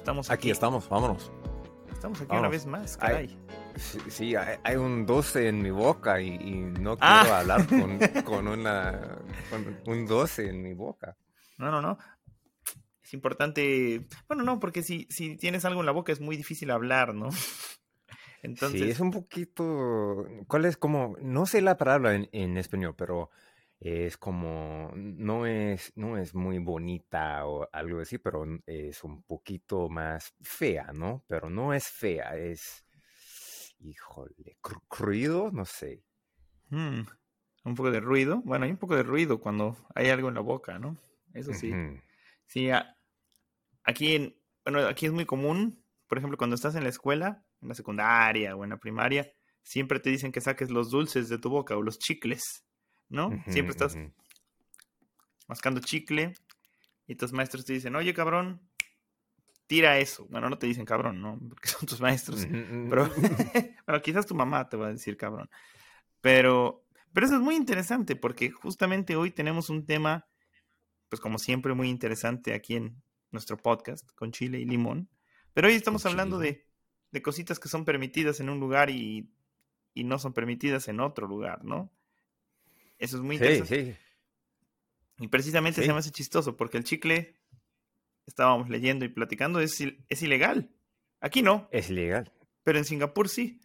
Estamos aquí. estamos, vámonos. Estamos aquí una vez más, caray. sí, hay, un 12 en mi boca y, no ah. quiero hablar con, una, un 12 en mi boca. No, no, no. Es importante. Bueno, no, porque si, si tienes algo en la boca es muy difícil hablar, ¿no? Entonces... Sí, es un poquito. ¿Cuál es como.? No sé la palabra en, en español, pero es como, no es, no es muy bonita o algo así, pero es un poquito más fea, ¿no? Pero no es fea, es, híjole, ruido, no sé. Mm, un poco de ruido. Bueno, hay un poco de ruido cuando hay algo en la boca, ¿no? Eso sí. Sí, aquí, en, bueno, aquí es muy común, por ejemplo, cuando estás en la escuela, en la secundaria o en la primaria, siempre te dicen que saques los dulces de tu boca o los chicles. ¿No? Siempre estás mascando chicle y tus maestros te dicen, oye, cabrón, tira eso. Bueno, no te dicen cabrón, ¿no? Porque son tus maestros. Pero, bueno, quizás tu mamá te va a decir cabrón. Pero, pero eso es muy interesante porque justamente hoy tenemos un tema, pues como siempre, muy interesante aquí en nuestro podcast con chile y limón. Pero hoy estamos hablando de, de, cositas que son permitidas en un lugar y, y no son permitidas en otro lugar, ¿no? Eso es muy interesante. Sí, sí. Y precisamente se me hace chistoso porque el chicle, estábamos leyendo y platicando, es, es ilegal. Aquí no. Es ilegal. Pero en Singapur sí.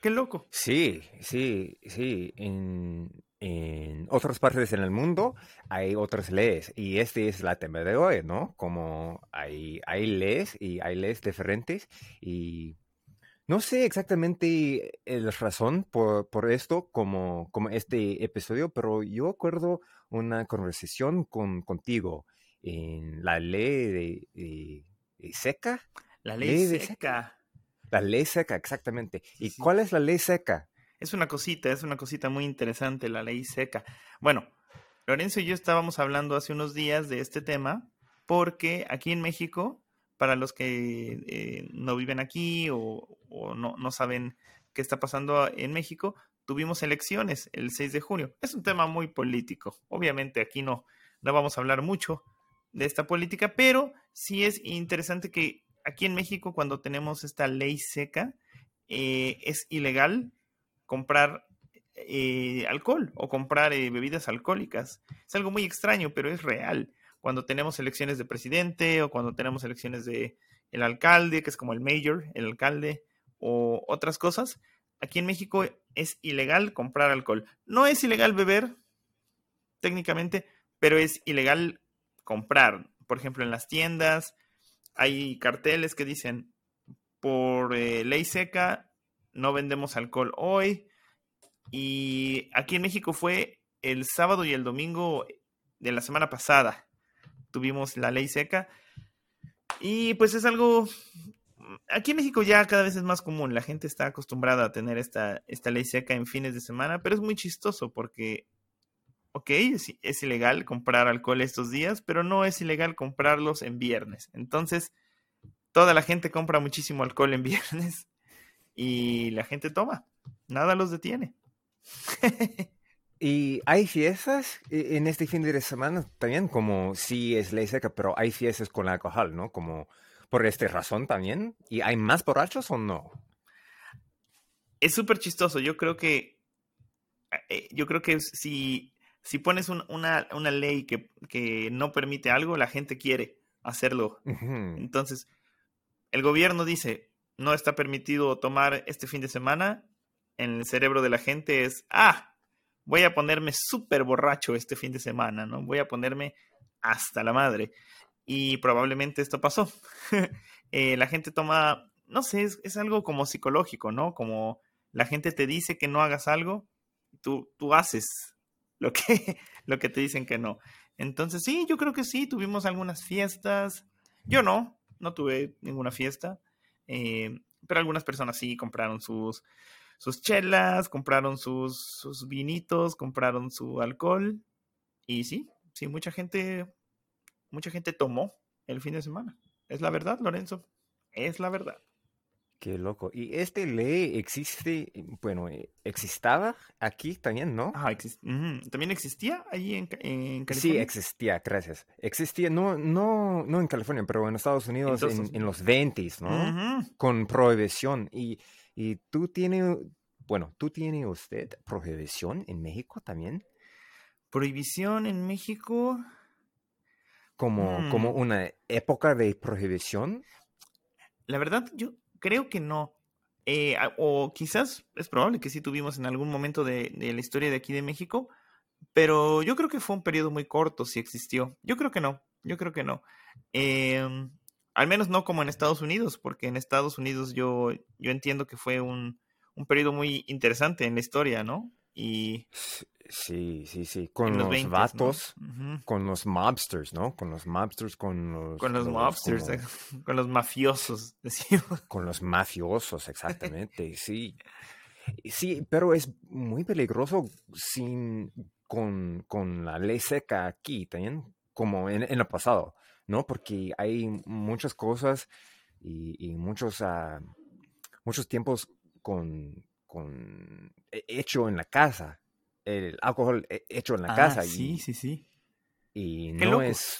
Qué loco. Sí, sí, sí. En, otras partes en el mundo hay otras leyes y este es la tema de hoy, ¿no? Como hay, hay leyes y hay leyes diferentes y no sé exactamente la razón por, por esto, como, como este episodio, pero yo acuerdo una conversación con, contigo en la ley de, seca. La ley, seca. La ley seca, exactamente. ¿Y cuál es la ley seca? Es una cosita, es una cosita muy interesante, la ley seca. Bueno, Lorenzo y yo estábamos hablando hace unos días de este tema porque aquí en México para los que eh, no viven aquí o, no, saben qué está pasando en México, tuvimos elecciones el 6 de junio. Es un tema muy político. Obviamente aquí no, no vamos a hablar mucho de esta política, pero sí es interesante que aquí en México cuando tenemos esta ley seca, eh, es ilegal comprar eh, alcohol o comprar bebidas alcohólicas. Es algo muy extraño, pero es real cuando tenemos elecciones de presidente o cuando tenemos elecciones de el alcalde, que es como el mayor, el alcalde, o otras cosas, aquí en México es ilegal comprar alcohol. No es ilegal beber, técnicamente, pero es ilegal comprar. Por ejemplo, en las tiendas hay carteles que dicen, por eh, ley seca, no vendemos alcohol hoy. Y aquí en México fue el sábado y el domingo de la semana pasada tuvimos la ley seca. Y pues es algo, aquí en México ya cada vez es más común, la gente está acostumbrada a tener esta, esta ley seca en fines de semana, pero es muy chistoso porque, ok, es, ilegal comprar alcohol estos días, pero no es ilegal comprarlos en viernes. Entonces, toda la gente compra muchísimo alcohol en viernes y la gente toma, nada los detiene. Y hay fiestas e, en este fin de semana también, como sí es ley seca, pero hay fiestas con alcohol, ¿no? Como por esta razón también. ¿Y hay más borrachos o no? Es súper chistoso. Yo creo que. Eh, yo creo que si, si pones una, ley que, no permite algo, la gente quiere hacerlo. Entonces, el gobierno dice: no está permitido tomar este fin de semana. En el cerebro de la gente es: ah, voy a ponerme súper borracho este fin de semana, ¿no? Voy a ponerme hasta la madre. Y probablemente esto pasó. Eh, la gente toma, no sé, es, algo como psicológico, ¿no? Como la gente te dice que no hagas algo, tú, tú haces lo que, lo que te dicen que no. Entonces, sí, yo creo que sí, tuvimos algunas fiestas. Yo no, no tuve ninguna fiesta. Eh, pero algunas personas sí compraron sus, sus chelas, compraron sus, sus vinitos, compraron su alcohol. Y sí, sí, mucha gente, mucha gente tomó el fin de semana. Es la verdad, Lorenzo. Es la verdad. Qué loco. Y este ley existe, bueno, eh, existaba aquí también, ¿no? Ah, exist- ujú. ¿También existía allí en, en Sí, California? existía, gracias. Existía, no, no, no en California, pero en Estados Unidos todos en, en los 20, ¿no? Ujú. Con prohibición. Y, y tú tienes, bueno, ¿tú tienes usted prohibición en México también? Prohibición en México. Como, como Mm. una época de prohibición. La verdad, yo creo que no. Eh, o quizás es probable que sí tuvimos en algún momento de, de la historia de aquí de México, pero yo creo que fue un periodo muy corto si existió. Yo creo que no, yo creo que no. Em, al menos no como en Estados Unidos, porque en Estados Unidos yo, yo entiendo que fue un, un periodo muy interesante en la historia, ¿no? Y Sí, sí, sí. Con los los 20, vatos, con los mobsters, ¿no? Con los mobsters, con los... Con los mobsters, como- eh, con los mafiosos, decimos. Con los mafiosos, exactamente, sí. Sí, pero es muy peligroso sin, con, con la ley seca aquí también, como en, en el pasado, ¿no? Porque hay muchas cosas y, y muchos, ah, muchos tiempos con, con he- hecho en la casa, el alcohol he- hecho en la Ah, casa sí, y, sí, sí. y no es,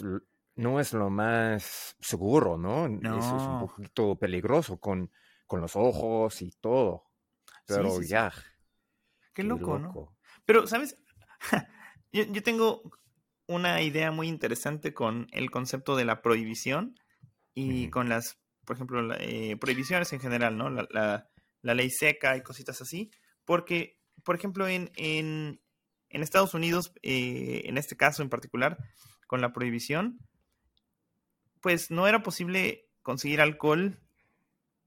no es lo más seguro, ¿no? Es, es un poquito peligroso con, con los ojos y todo. Pero sí, sí. ya, Qué qué loco, ¿no? Pero, ¿sabes? yo, yo tengo una idea muy interesante con el concepto de la prohibición y con las, por ejemplo, la- eh, prohibiciones en general, ¿no? La, la- la ley seca y cositas así. Porque, por ejemplo, en, en, en Estados Unidos, eh, en este caso en particular, con la prohibición, pues no era posible conseguir alcohol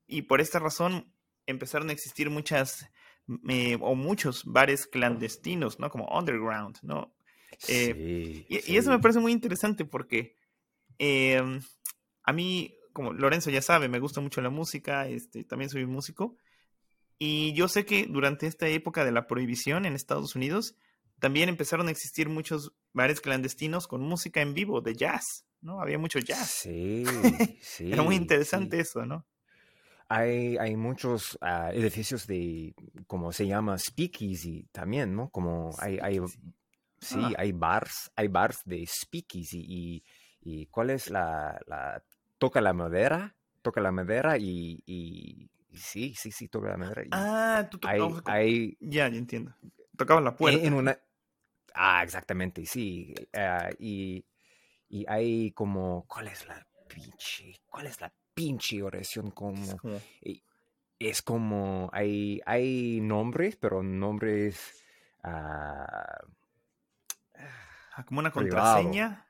y por esta razón empezaron a existir muchas eh, o muchos bares clandestinos, ¿no? Como underground, ¿no? Eh, sí, Y, y eso me sí. parece muy interesante porque eh, a mí, como Lorenzo ya sabe, me gusta mucho la música, este, también soy músico. Y yo sé que durante esta época de la prohibición en Estados Unidos, también empezaron a existir muchos bares clandestinos con música en vivo, de jazz, ¿no? Había mucho jazz. Sí, sí. Era muy sí. interesante eso, ¿no? Hay, hay muchos ah, edificios de, como se llama, speakeasy también, ¿no? Como hay, hay. Sí, Ah. hay bars, hay bars de speakeasy y, y ¿cuál es la, la, toca la madera, toca la madera y, y, y sí, sí, sí, toca la madera y Ah, tú tocabas. hay, Ya, ya entiendo. Tocabas la puerta. en una, ah, exactamente, sí, ah, y, y hay como, ¿cuál es la pinche, cuál es la pinche oración Es como... y es como hay, hay nombres, pero nombres ah, como una Privado. contraseña.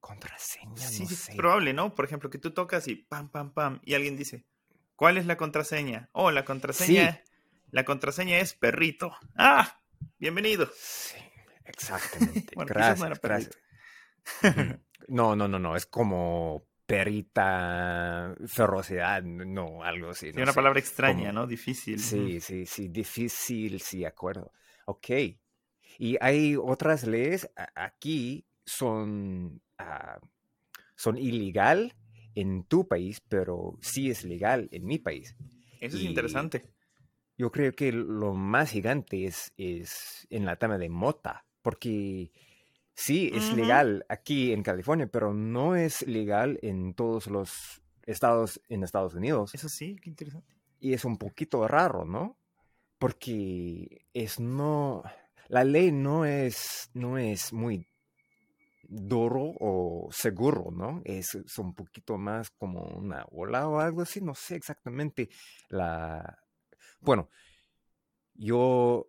contraseña, Sí, no sí, sé. es probable, ¿no? Por ejemplo, que tú tocas y pam, pam, pam, y alguien dice, ¿cuál es la contraseña? Oh, la contraseña, la contraseña es perrito. Ah, bienvenido. Sí, exactamente. Bueno, gracias, no era gracias. Ujú. No, no, no, no, es como perita ferocidad, no, algo así. Sí, no una sé. palabra extraña, como- ¿no? Difícil. Sí, sí, sí, difícil, sí, acuerdo. Ok. Y hay otras leyes aquí son, ah, son ilegal en tu país, pero sí es legal en mi país. Eso es interesante. Yo creo que lo más gigante es, es en la tema de mota, porque sí es legal aquí en California, pero no es legal en todos los estados en Estados Unidos. Eso sí, qué interesante. Y es un poquito raro, ¿no? Porque es no. La ley no es, no es muy duro o seguro, ¿no? Es, un poquito más como una ola o algo así, no sé exactamente la. Bueno, yo.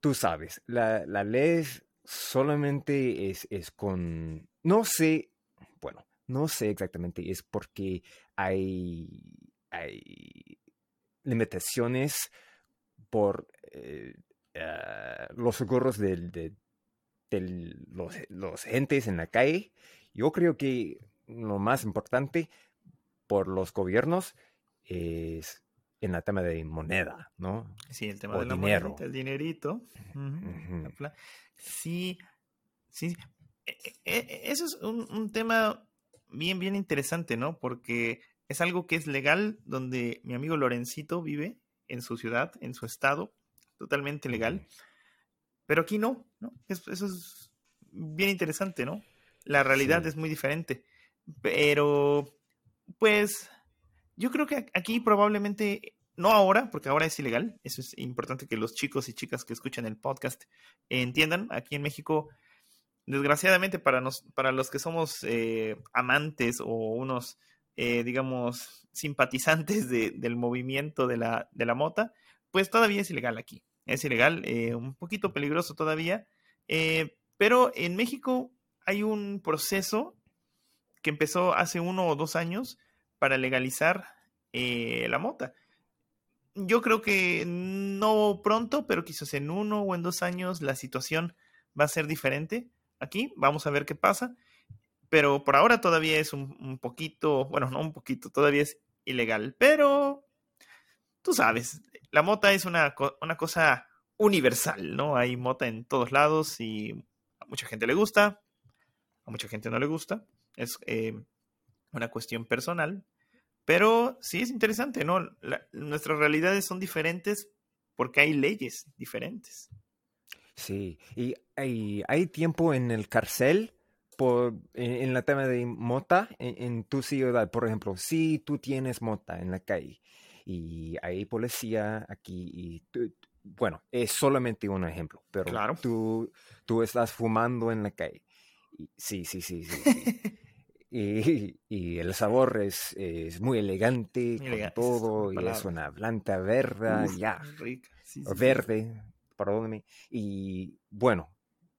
Tú sabes, la, la ley solamente es, es con. No sé. Bueno, no sé exactamente, es porque hay. hay limitaciones por eh, ah, los del- de, de los, los entes en la calle. Yo creo que lo más importante por los gobiernos es en la tema de moneda, ¿no? Sí, el tema O de la dinero. monedita, el dinerito. Sí, sí. E- e- e- Eso es un, un tema bien, bien interesante, ¿no? Porque es algo que es legal donde mi amigo Lorencito vive en su ciudad, en su estado, totalmente legal. Pero aquí no, ¿no? eso es bien interesante, ¿no? La realidad es muy diferente. Pero, pues, yo creo que aquí probablemente, no ahora, porque ahora es ilegal. Eso es importante que los chicos y chicas que escuchan el podcast entiendan. Aquí en México, desgraciadamente para, nos, para los que somos eh, amantes o unos, eh, digamos, simpatizantes del movimiento de la, de la mota, pues todavía es ilegal aquí. Es ilegal, eh, un poquito peligroso todavía. pero en México hay un proceso que empezó hace uno o dos años para legalizar eh, la mota. Yo creo que no pronto, pero quizás en uno o en dos años la situación va a ser diferente. Aquí vamos a ver qué pasa. Pero por ahora todavía es un, poquito, bueno, no un poquito, todavía es ilegal. Pero tú sabes, la mota es una, una cosa universal, ¿no? Hay mota en todos lados y a mucha gente le gusta, a mucha gente no le gusta. Es eh, una cuestión personal. Pero sí es interesante, ¿no? nuestras realidades son diferentes porque hay leyes diferentes. Sí, y hay, tiempo en el cárcel por, en, la tema de mota en, tu ciudad. Por ejemplo, si tú tienes mota en la calle y hay policía aquí y bueno, es solamente un ejemplo, pero claro. tú, tú estás fumando en la calle Sí, sí, sí, sí. y, el sabor es, es muy elegante, con todo, y es una planta verde, ya. verde, perdóname. Y bueno,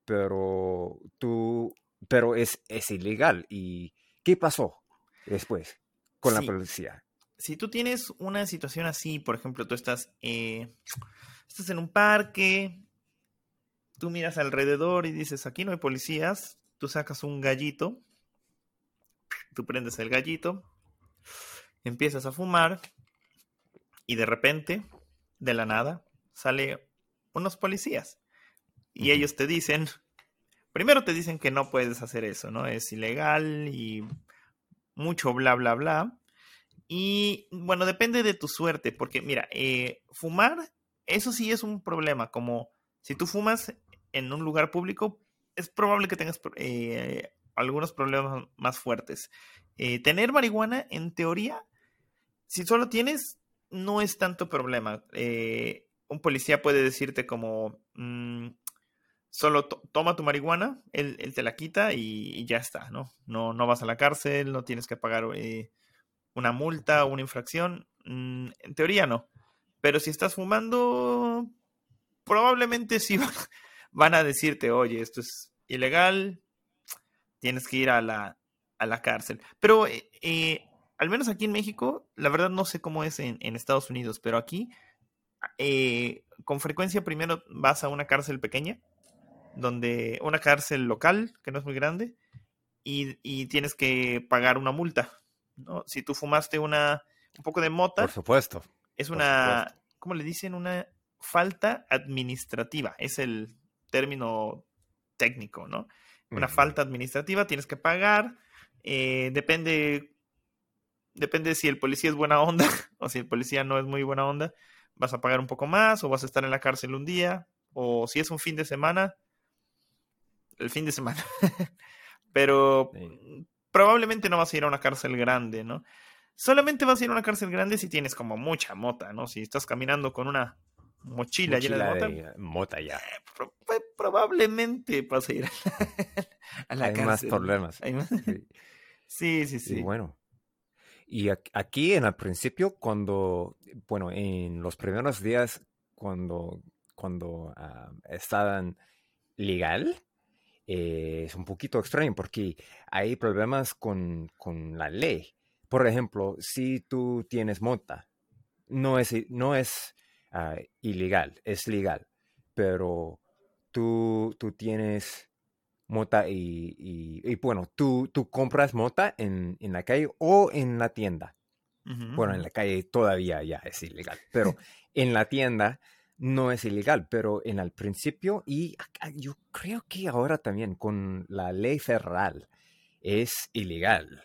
pero tú, pero es, es ilegal. ¿Y qué pasó después con la policía? Si tú tienes una situación así, por ejemplo, tú estás, eh, estás en un parque, tú miras alrededor y dices, aquí no hay policías, tú sacas un gallito, tú prendes el gallito, empiezas a fumar y de repente, de la nada, sale unos policías y ellos te dicen, primero te dicen que no puedes hacer eso, ¿no? Es ilegal y mucho bla, bla, bla. Y bueno, depende de tu suerte, porque mira, eh, fumar, eso sí es un problema, como si tú fumas en un lugar público, es probable que tengas eh, algunos problemas más fuertes. Eh, tener marihuana, en teoría, si solo tienes, no es tanto problema. Eh, un policía puede decirte como, mm, solo toma tu marihuana, él, te la quita y, ya está, ¿no? ¿no? No vas a la cárcel, no tienes que pagar una multa o una infracción. Mm, en teoría no. Pero si estás fumando, probablemente sí van a decirte, oye, esto es ilegal, tienes que ir a la, a la cárcel. Pero eh, eh, al menos aquí en México, la verdad no sé cómo es en, Estados Unidos, pero aquí eh, con frecuencia primero vas a una cárcel pequeña, donde una cárcel local, que no es muy grande, y, tienes que pagar una multa. ¿No? Si tú fumaste una, un poco de mota. Por supuesto. Es una, ¿cómo le dicen? Una falta administrativa. Es el término técnico, ¿no? Una falta administrativa, tienes que pagar, eh, depende, depende si el policía es buena onda o si el policía no es muy buena onda, vas a pagar un poco más o vas a estar en la cárcel un día, o si es un fin de semana, el fin de semana. Pero probablemente no vas a ir a una cárcel grande, ¿no? Solamente vas a ir a una cárcel grande si tienes como mucha mota, ¿no? Si estás caminando con una mochila, llena de mota. ya. Eh, probablemente vas a ir a la, Hay más problemas. Sí. sí, sí, bueno. Y aquí en el principio, cuando, bueno, en los primeros días, cuando, cuando ah, estaban legal, eh, es un poquito extraño porque hay problemas con, con, la ley. Por ejemplo, si tú tienes mota, no es, no es Ah, ilegal, es legal, pero tú, tú tienes mota y, bueno, tú, tú compras mota en, la calle o en la tienda. Bueno, en la calle todavía ya es ilegal, pero en la tienda no es ilegal, pero en el principio y yo creo que ahora también con la ley federal es ilegal.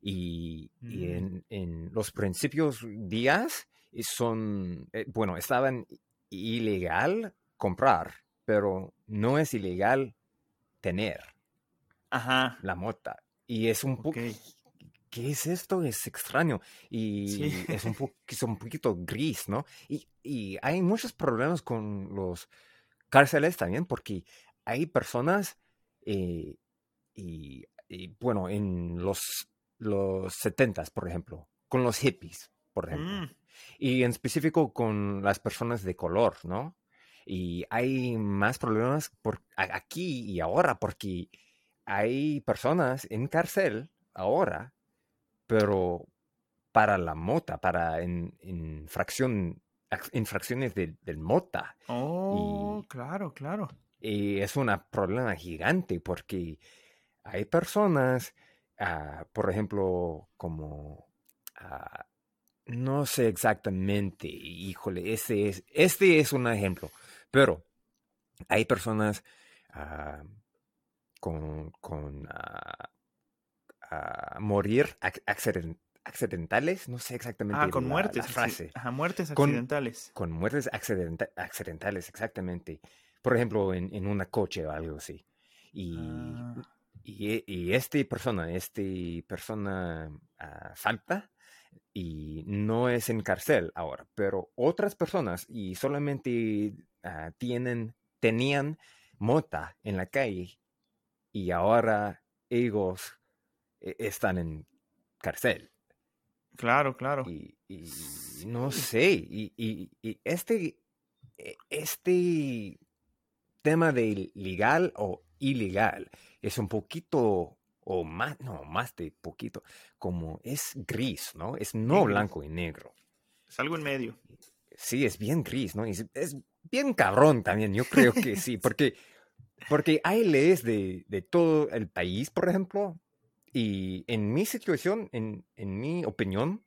Y, y Mm. en, en los principios días eh, son, eh, bueno, estaban ilegal comprar, pero no es ilegal tener Ajá. la mota. Y es un poco. ¿Qué es esto? Es extraño y Sí. es un, es un poquito gris, ¿no? Y, y hay muchos problemas con los cárceles también porque hay personas eh, y, y, bueno, en los, los 70 por ejemplo, con los hippies, por ejemplo, Mm, y en específico con las personas de color, ¿no? Y hay más problemas por, aquí y ahora porque hay personas en cárcel ahora, pero para la mota, para en, infracción, ac- infracciones del, del mota. Oh, Y, claro, claro. y es un problema gigante porque hay personas, ah, por ejemplo, como, ah, no sé exactamente, híjole, este es, este es un ejemplo, pero hay personas ah, con, con ah, morir ac- accident- accidentales, no sé exactamente Ah, con la, la muertes. acci- frase Ajá, muertes accidentales. con muertes accidenta- accidentales, exactamente. Por ejemplo, en, en una coche o algo así. Y, Ah, y, e- y esta persona, este persona falta y no es en cárcel ahora, pero otras personas y solamente ah, tienen, tenían mota en la calle y ahora ellos están en cárcel. claro, claro. Y, no sé, y, y- y este, e- este tema de legal o ilegal es un poquito, o más, no, más de poquito, como es gris, ¿no? Es no blanco y negro. Es algo en medio. Sí, es bien gris, ¿no? Es bien cabrón también, yo creo que sí, porque, porque hay leyes de, de todo el país, por ejemplo, y en mi situación, en, en mi opinión,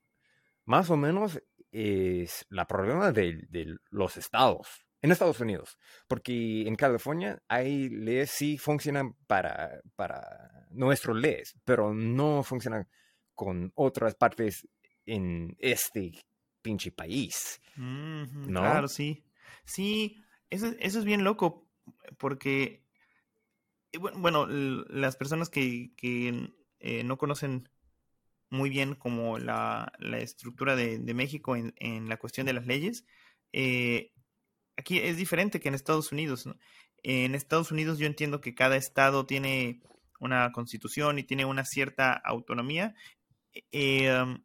más o menos es la problema de, de los estados, en Estados Unidos, porque en California hay leyes sí funcionan para, para nuestras leyes, pero no funcionan con otras partes en este pinche país, ¿no? Claro, sí. Sí, eso, eso es bien loco, porque, bu- bueno, las personas que, que eh, no conocen muy bien como la, la estructura de, de México en, en la cuestión de las leyes, eh, aquí es diferente que en Estados Unidos. En Estados Unidos yo entiendo que cada estado tiene una constitución y tiene una cierta autonomía. eh, um,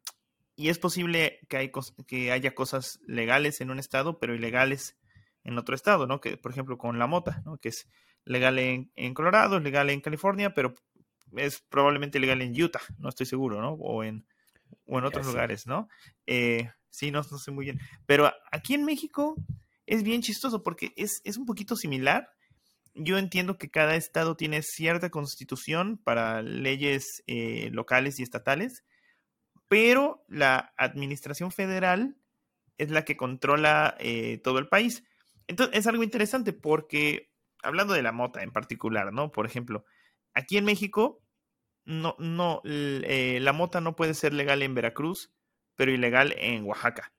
y es posible que, hay que haya cosas legales en un estado, pero ilegales en otro estado, ¿no? Que, por ejemplo, con la mota, ¿no? Que es legal en, Colorado, legal en California, pero es probablemente legal en Utah, no estoy seguro, ¿no? O en, o en otros lugares, ¿no? Eh, sí, no, no sé muy bien. Pero aquí en México es bien chistoso porque es, es un poquito similar. Yo entiendo que cada estado tiene cierta constitución para leyes eh, locales y estatales, pero la administración federal es la que controla eh, todo el país. Entonces es algo interesante porque, hablando de la mota en particular, ¿no? Por ejemplo, aquí en México, no, no, eh, la mota no puede ser legal en Veracruz, pero ilegal en Oaxaca.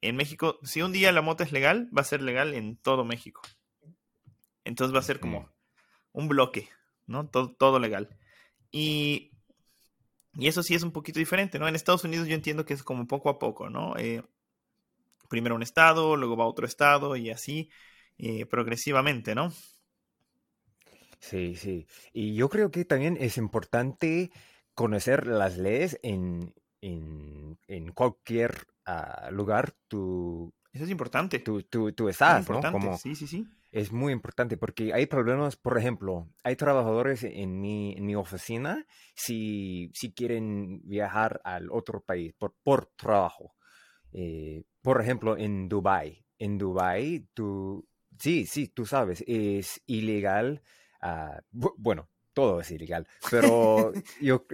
En México, si un día la mota es legal, va a ser legal en todo México. Entonces va a ser como un bloque, ¿no? Todo, todo legal. Y, y eso sí es un poquito diferente, ¿no? En Estados Unidos yo entiendo que es como poco a poco, ¿no? Eh, primero un estado, luego va otro estado y así eh, progresivamente, ¿no? Sí, sí. Y yo creo que también es importante conocer las leyes en, en, en cualquier ah, lugar tú, Eso es importante. tú, tú, tú estás, ¿no? importante, Como sí, sí, sí. es muy importante porque hay problemas, por ejemplo, hay trabajadores en mi, en mi oficina si, si quieren viajar al otro país por, por trabajo. Eh, por ejemplo, en Dubai. En Dubai, tú, sí, sí, tú sabes, es ilegal. Ah, bu- bueno, todo es ilegal, pero yo,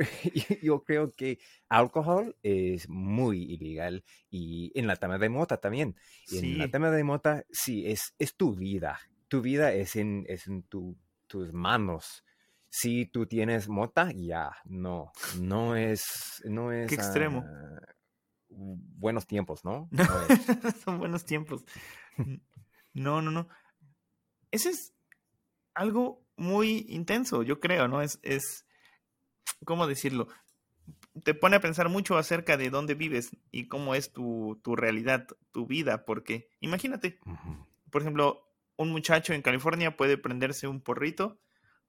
yo creo que alcohol es muy ilegal y en la tema de mota también. Y en la Sí, tema de mota, sí, es, es tu vida. Tu vida es en, es en tu- tus manos. si tú tienes mota, ya, no, no es, no es. Qué extremo. ah, buenos tiempos, ¿no? No, son buenos tiempos. No, no, no. Ese es algo muy intenso, yo creo, ¿no? Es, es, ¿cómo decirlo? Te pone a pensar mucho acerca de dónde vives y cómo es tu, tu realidad, tu vida, porque imagínate, por ejemplo, un muchacho en California puede prenderse un porrito,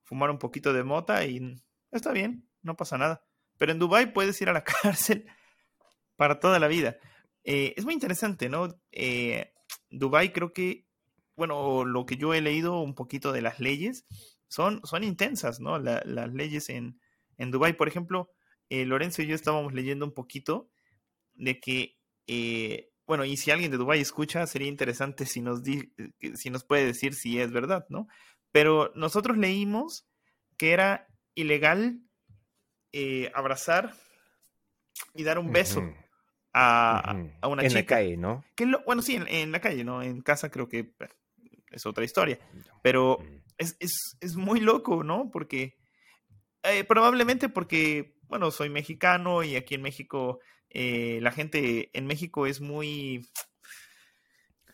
fumar un poquito de mota y está bien, no pasa nada. Pero en Dubái puedes ir a la cárcel para toda la vida. Eh, es muy interesante, ¿no? Eh, Dubái creo que, bueno, lo que yo he leído un poquito de las leyes son, son intensas, ¿no? La- las leyes en, en Dubái, por ejemplo, eh, Lorenzo y yo estábamos leyendo un poquito de que, eh, bueno, y si alguien de Dubái escucha, sería interesante si nos, di- si nos puede decir si es verdad, ¿no? Pero nosotros leímos que era ilegal eh, abrazar y dar un beso a, a una en chica. la calle, ¿no? Que lo- bueno, sí, en, en la calle, ¿no? En casa creo que es otra historia. Pero Mm. Es, es- es muy loco, ¿no? Porque eh, probablemente porque, bueno, soy mexicano y aquí en México eh, la gente en México es muy...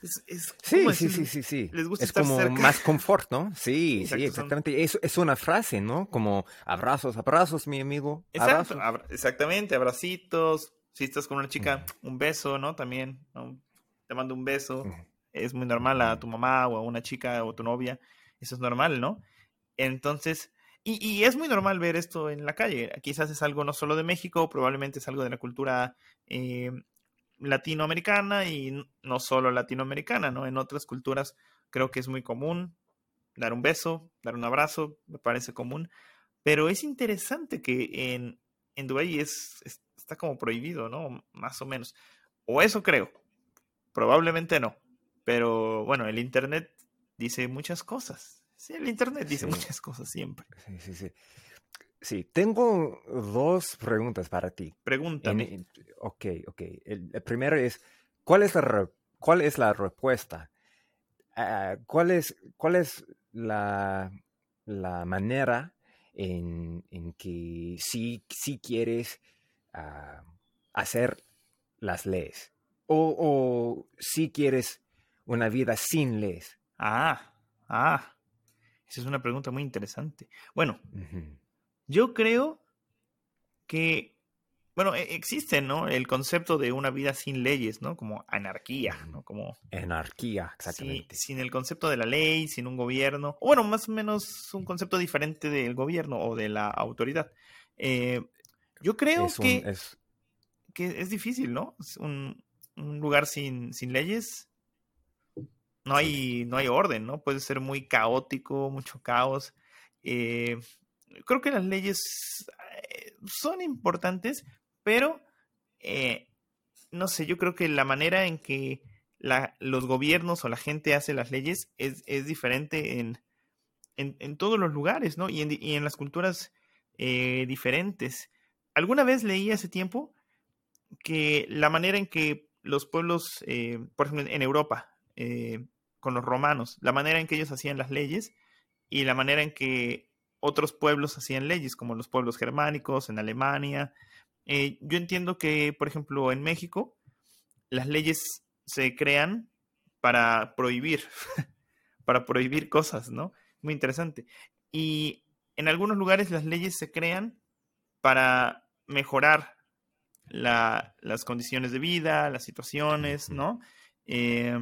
Es, es- Sí, ¿cómo sí, sí, sí, sí. Les gusta es estar como cerca. más confort, ¿no? Sí, Exacto, sí, son- exactamente. Es, es una frase, ¿no? Como abrazos, abrazos, mi amigo. Exacto, exactamente, abracitos. Si estás con una chica, un beso, ¿no? También, ¿no? Te mando un beso. Es muy normal a tu mamá o a una chica o tu novia. Eso es normal, ¿no? Entonces, y, es muy normal ver esto en la calle. Quizás es algo no solo de México, probablemente es algo de la cultura eh, latinoamericana y no solo latinoamericana, ¿no? En otras culturas creo que es muy común dar un beso, dar un abrazo, me parece común. Pero es interesante que en, en Dubái es, es- está como prohibido, ¿no? Más o menos. O eso creo. Probablemente no. Pero bueno, el Internet dice muchas cosas. Sí, el Internet dice Sí. muchas cosas siempre. Sí, sí, sí. Sí, tengo dos preguntas para ti. En- Pregúntame. en- ok, ok. El, el primero es, ¿cuál es la, re- cuál es la respuesta? Ah, ¿cuál, es, ¿Cuál es la, la manera en, en que sí, sí quieres ah, hacer las leyes? O, o si quieres una vida sin leyes? Ah, ah. Esa es una pregunta muy interesante. Bueno, yo creo que, bueno, e- existe, ¿no? El concepto de una vida sin leyes, ¿no? Como anarquía, ¿no? Como Anarquía, exactamente. sin el concepto de la ley, sin un gobierno, o bueno, más o menos un concepto diferente del gobierno o de la autoridad. Eh, yo creo Es un- que, es- que es difícil, ¿no? Es un, un lugar sin, sin leyes, no hay, no hay orden, ¿no? Puede ser muy caótico, mucho caos. Eh, creo que las leyes eh, son importantes, pero eh, no sé, yo creo que la manera en que la- los gobiernos o la gente hace las leyes es, es diferente en, en, en todos los lugares, ¿no? Y en, y en las culturas diferentes. Alguna vez leí hace tiempo que la manera en que los pueblos, por ejemplo, en Europa, eh, con los romanos, la manera en que ellos hacían las leyes y la manera en que otros pueblos hacían leyes, como los pueblos germánicos, en Alemania. Eh, yo entiendo que, por ejemplo, en México, las leyes se crean para prohibir, para prohibir cosas, ¿no? Muy interesante. Y en algunos lugares las leyes se crean para mejorar la- las condiciones de vida, las situaciones. ¿no? Eh,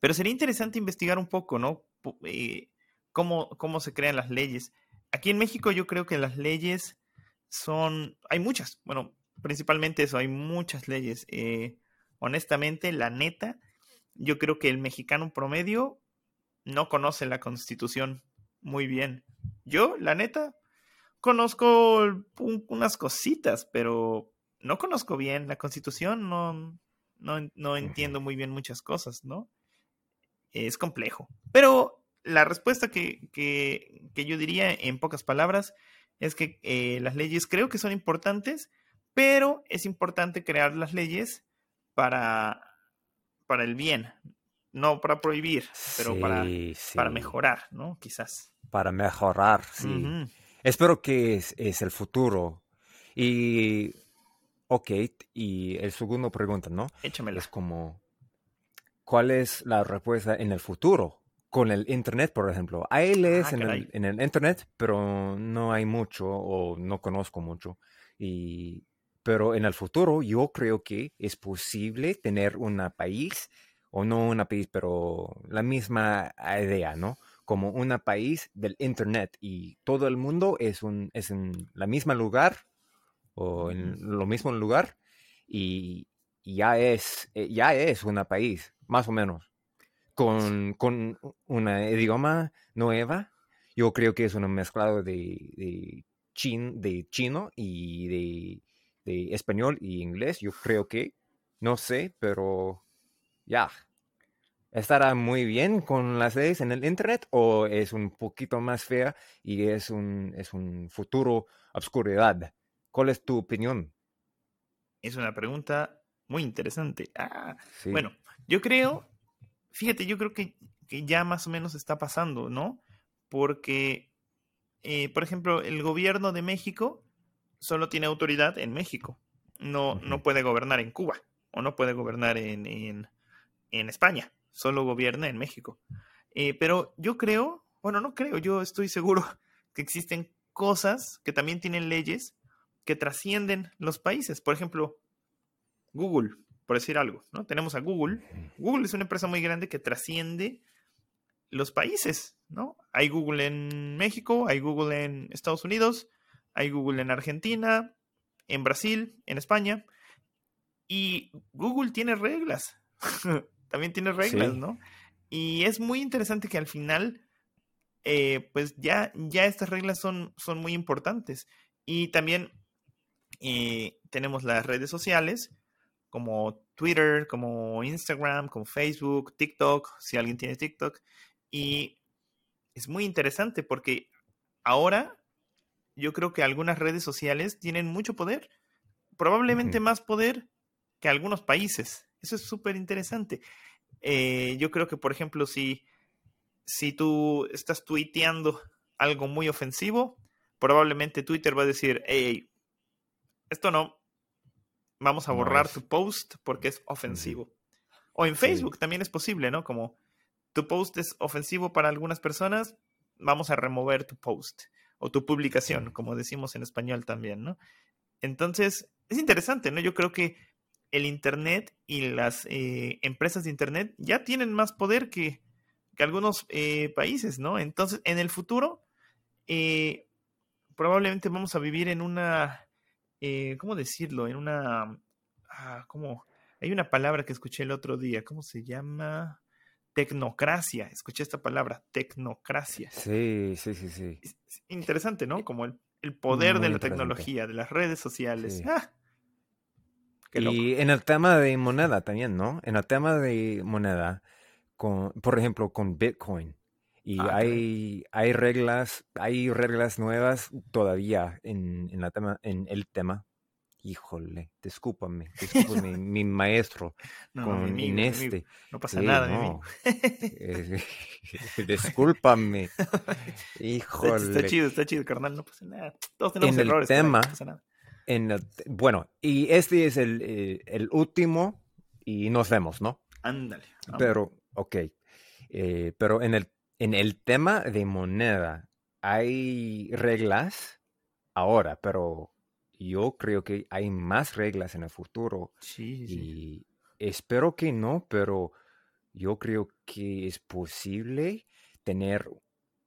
pero sería interesante investigar un poco, ¿no? Eh, cómo, cómo se crean las leyes. Aquí en México yo creo que las leyes son, hay muchas, bueno, principalmente eso, hay muchas leyes. Eh, honestamente, la neta, yo creo que el mexicano promedio no conoce la constitución muy bien. Yo, la neta, conozco un- unas cositas, pero no conozco bien la constitución, no, no, no entiendo muy bien muchas cosas, ¿no? Es complejo. Pero la respuesta que, que- que yo diría en pocas palabras es que eh, las leyes creo que son importantes, pero es importante crear las leyes para, para el bien, no para prohibir, pero para, Sí, para mejorar, ¿no? Quizás. para mejorar, sí. Espero que es, es, el futuro. Y, ok, y el segundo pregunta, ¿no? Échamela. Es como, ¿cuál es la respuesta en el futuro? Con el Internet, por ejemplo. Hay leyes ah, en, el, en el Internet, pero no hay mucho o no conozco mucho. Y pero en el futuro yo creo que es posible tener un país, o no un país, pero la misma idea, ¿no? Como un país del Internet y todo el mundo es, un, es en la misma lugar o en lo mismo lugar y ya es, eh, ya es un país, más o menos, con, con una idioma nueva. Yo creo que es un mezclado de, de, de chino y de de español y inglés, yo creo que, no sé, pero ya. ¿Estará muy bien con las leyes en el Internet o es un poquito más fea y es un, es un futuro obscuridad? ¿Cuál es tu opinión? Es una pregunta muy interesante. Ah, Bueno, yo creo, fíjate, yo creo que, que, ya más o menos está pasando, ¿no? Porque, eh, por ejemplo, el gobierno de México solo tiene autoridad en México. No, no puede gobernar en Cuba o no puede gobernar en, en, España. Solo gobierna en México. Eh, pero yo creo, bueno, no creo, yo estoy seguro que existen cosas que también tienen leyes que trascienden los países. Por ejemplo, Google, por decir algo, ¿no? Tenemos a Google. Google es una empresa muy grande que trasciende los países, ¿no? Hay Google en México, hay Google en Estados Unidos, hay Google en Argentina, en Brasil, en España. Y Google tiene reglas. También tiene reglas, ¿no? Y es muy interesante que al final, eh, pues ya, ya estas reglas son, son muy importantes. Y también eh, tenemos las redes sociales como Twitter, como Instagram, como Facebook, TikTok, si alguien tiene TikTok. Y es muy interesante porque ahora yo creo que algunas redes sociales tienen mucho poder, probablemente más poder que algunos países. Eso es súper interesante. Eh, yo creo que, por ejemplo, si, si tú estás tuiteando algo muy ofensivo, probablemente Twitter va a decir, hey, esto no, vamos a borrar tu post porque es ofensivo. O en Facebook también es posible, ¿no? Como tu post es ofensivo para algunas personas, vamos a remover tu post o tu publicación, como decimos en español también, ¿no? Entonces, es interesante, ¿no? Yo creo que el Internet y las eh, empresas de Internet ya tienen más poder que, algunos eh, países, ¿no? Entonces, en el futuro, eh, probablemente vamos a vivir en una, ¿cómo decirlo? En una, ah, ¿cómo? Hay una palabra que escuché el otro día, ¿cómo se llama? tecnocracia. Escuché esta palabra, tecnocracia. Sí, sí, sí, sí. interesante, ¿no? Como el, poder de la tecnología, de las redes sociales. ¡Ah! y en el tema de moneda también, ¿no? En el tema de moneda, con, por ejemplo, con Bitcoin. Y ah, hay, hay reglas, hay reglas nuevas todavía en, en, la tema, en el tema híjole, discúlpame, discúlpame, mi maestro con Ineste. No pasa nada, no. Eh, discúlpame, híjole. Está, chido, está chido, carnal, no pasa nada. Todos tenemos en errores, el tema, no pasa nada. En bueno, y este es el, eh, el, último y nos vemos, ¿no? Ándale. Pero, ok, eh, pero en el, en el tema de moneda hay reglas ahora, pero yo creo que hay más reglas en el futuro. Sí, y espero que no, pero yo creo que es posible tener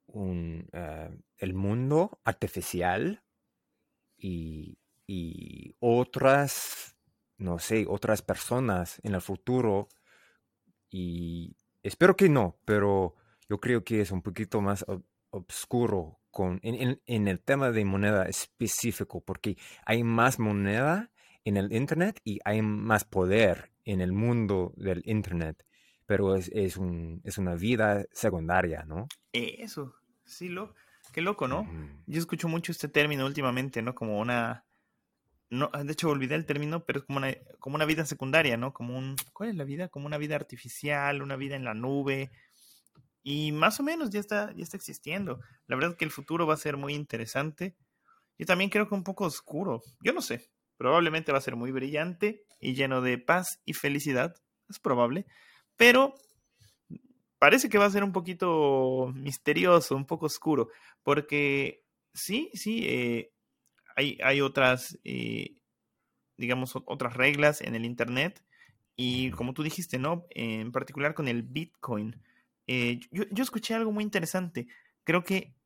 un, eh, el mundo artificial y, y, otras, no sé, otras personas en el futuro. Y espero que no, pero yo creo que es un poquito más oscuro con, en, el tema de moneda específico, porque hay más moneda en el Internet y hay más poder en el mundo del Internet, pero es, es, un, es una vida secundaria, ¿no? Eso, sí, lo, qué loco, ¿no? Yo escucho mucho este término últimamente, ¿no? Como una... No, de hecho, olvidé el término, pero es como una, como una vida secundaria, ¿no? Como un... ¿Cuál es la vida? Como una vida artificial, una vida en la nube, y más o menos ya está, ya está existiendo. La verdad es que el futuro va a ser muy interesante. Yo también creo que un poco oscuro. Yo no sé. Probablemente va a ser muy brillante y lleno de paz y felicidad. Es probable. Pero parece que va a ser un poquito misterioso, un poco oscuro. Porque sí, sí, eh, hay, hay, otras, eh, digamos, otras reglas en el Internet. Y como tú dijiste, ¿no? En particular con el Bitcoin. Eh, yo, yo, escuché algo muy interesante. Creo que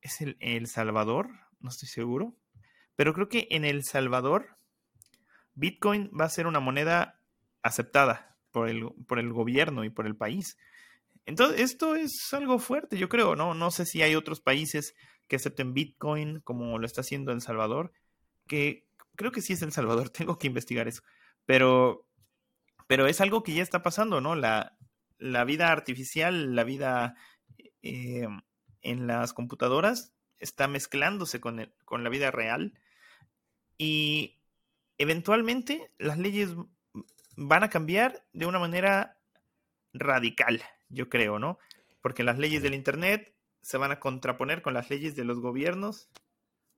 es el, el, Salvador, no estoy seguro. Pero creo que en El Salvador, Bitcoin va a ser una moneda aceptada por el, por el gobierno y por el país. Entonces, esto es algo fuerte, yo creo, ¿no? No sé si hay otros países que acepten Bitcoin como lo está haciendo El Salvador, que creo que sí es El Salvador, tengo que investigar eso. Pero, pero es algo que ya está pasando, ¿no? La, la vida artificial, la vida eh, en las computadoras está mezclándose con, el, con la vida real y eventualmente las leyes van a cambiar de una manera radical, yo creo, ¿no? Porque las leyes del Internet se van a contraponer con las leyes de los gobiernos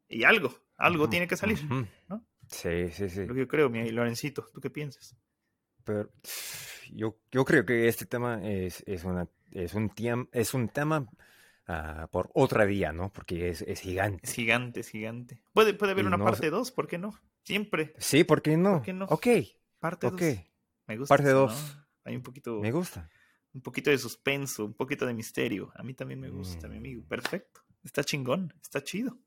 y algo, algo tiene que salir, ¿no? Sí, sí, sí. Lo que yo creo, mi Lorencito, ¿tú qué piensas? Pero yo, yo creo que este tema es, es, una, es, un, es un tema uh, por otra día, ¿no? Porque es, es, gigante. Es gigante, es gigante. Puede, puede haber y una no, parte 2, ¿por qué no? Siempre. Sí, ¿por qué no? ¿Por qué no? Ok. Parte 2. Okay. Me gusta. Parte 2. ¿no? Hay un poquito. Me gusta. Un poquito de suspenso, un poquito de misterio. A mí también me gusta, mm. mi amigo. Perfecto. Está chingón, está chido.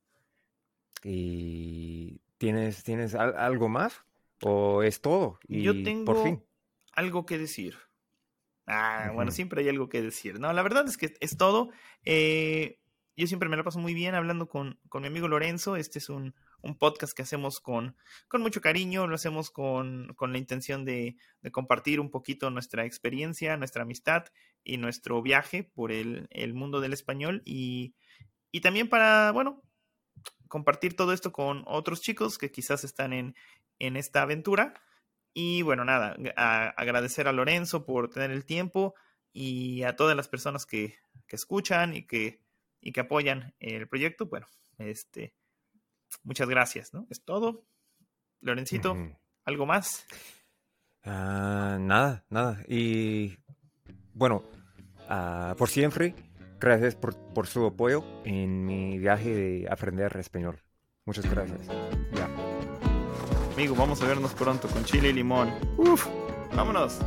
¿Y tienes, tienes algo más? ¿O es todo? Y Yo tengo por fin. Algo que decir. Ah, uh -huh. bueno, siempre hay algo que decir. No, la verdad es que es todo. Eh, yo siempre me lo paso muy bien hablando con, con mi amigo Lorenzo. Este es un, un podcast que hacemos con, con mucho cariño, lo hacemos con, con la intención de, de, compartir un poquito nuestra experiencia, nuestra amistad y nuestro viaje por el, el mundo del español y, y, también para, bueno, compartir todo esto con otros chicos que quizás están en, en esta aventura. Y bueno, nada, a, agradecer a Lorenzo por tener el tiempo y a todas las personas que, que escuchan y que, y que apoyan el proyecto. Bueno, este, muchas gracias, ¿no? Es todo. Lorencito, uh -huh. ¿algo más? Uh, nada, nada. Y bueno, uh, por siempre, gracias por, por, su apoyo en mi viaje de aprender español. Muchas gracias. Amigo, vamos a vernos pronto con chile y limón. Uf, vámonos.